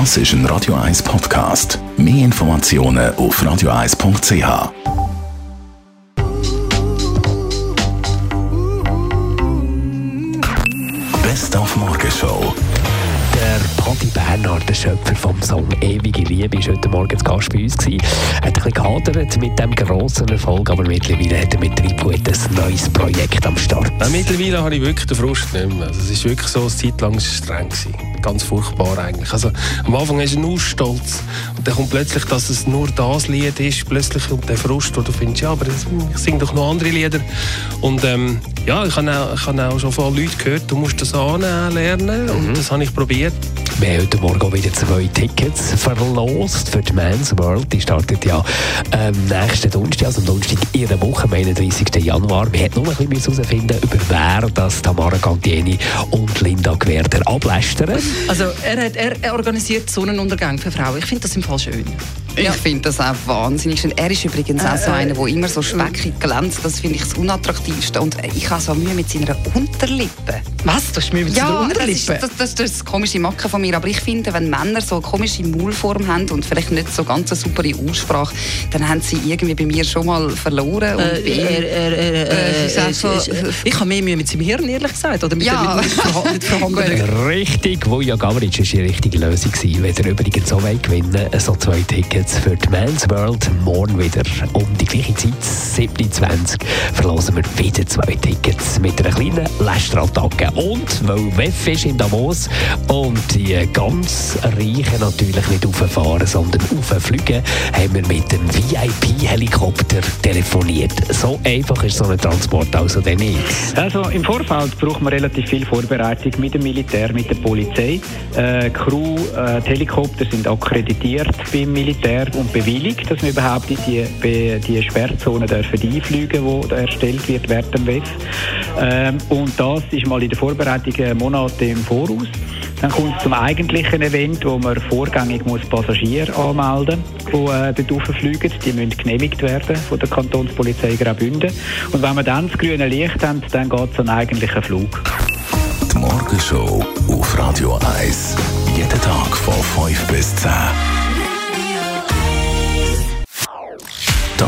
Das ist ein Radio 1 Podcast. Mehr Informationen auf radio1.ch. Best auf Morgenshow. Der Patti Bernhard, der Schöpfer vom Song Ewige Liebe, ist heute Morgen zu Gast bei uns gewesen. Er hat ein bisschen gehadert mit dem grossen Erfolg, aber mittlerweile hat er mit Tribut ein neues Projekt am Start. Ja, mittlerweile habe ich wirklich den Frust nicht mehr. Also es ist wirklich so, eine Zeit lang streng gewesen. Ganz furchtbar eigentlich. Also am Anfang ist er nur stolz und dann kommt plötzlich, dass es nur das Lied ist, plötzlich kommt der Frust, wo du findest, ja, aber ich singe doch noch andere Lieder. Und ähm, ja, ich habe auch, ich habe auch schon von Leuten gehört, du musst das anlernen und Mhm. das habe ich probiert. Wir haben heute Morgen wieder zwei Tickets verlost für die Men's World. Die startet ja ähm, nächsten Donnerstag, also am Donnerstag in einer Woche, am 31. Januar. Wir hätten nur ein bisschen herausfinden über wer das Tamara Cantieni und Linda Gwerder ablästern. Also er, hat, er, er organisiert Sonnenuntergang für Frauen. Ich finde das im Fall schön. Ich finde das auch wahnsinnig schön. Er ist übrigens auch so Äh, äh, einer, der immer so speckig glänzt. Das finde ich das Unattraktivste. Und ich habe so Mühe mit seiner Unterlippe. Was? Du hast mir mit der Ja, das ist, Unterlippe? das, das, das ist das komische Macke von mir. Aber ich finde, wenn Männer so eine komische Maulform haben und vielleicht nicht so ganz eine super Aussprache, dann haben sie irgendwie bei mir schon mal verloren. Äh, Äh, ist äh, äh, äh, ich habe mehr Mühe mit seinem Hirn, ehrlich gesagt. Oder mit Ja. mit, mit, mit, mit. Richtig, Vuja Gavric war die richtige Lösung. Wenn ihr übrigens so wollt gewinnen so zwei Tickets für die Men's World morgen wieder um die gleiche Zeit, 7.20 verlosen wir wieder zwei Tickets mit einer kleinen Lästerattacke. Und weil WEF ist in Davos und die ganz Reichen natürlich nicht rauffahren, sondern rauffliegen, haben wir mit dem VIP-Helikopter telefoniert. So einfach ist so ein Transport also dann nicht. Also im Vorfeld braucht man relativ viel Vorbereitung mit dem Militär, mit der Polizei. Äh, Crew, äh, die Helikopter sind akkreditiert beim Militär und bewilligt, dass wir überhaupt in die, die Sperrzone einfliegen, die da erstellt wird während dem WEF. Ähm, und das ist mal in der Vorbereitung Monate im Voraus. Dann kommt es zum eigentlichen Event, wo man vorgängig muss Passagiere anmelden muss, die äh, dort rauffliegen. Die müssen genehmigt werden von der Kantonspolizei Graubünden. Und wenn wir dann das grüne Licht haben, dann geht es den eigentlichen Flug. Die Morgenshow auf Radio 1. Jeden Tag von 5 bis 10.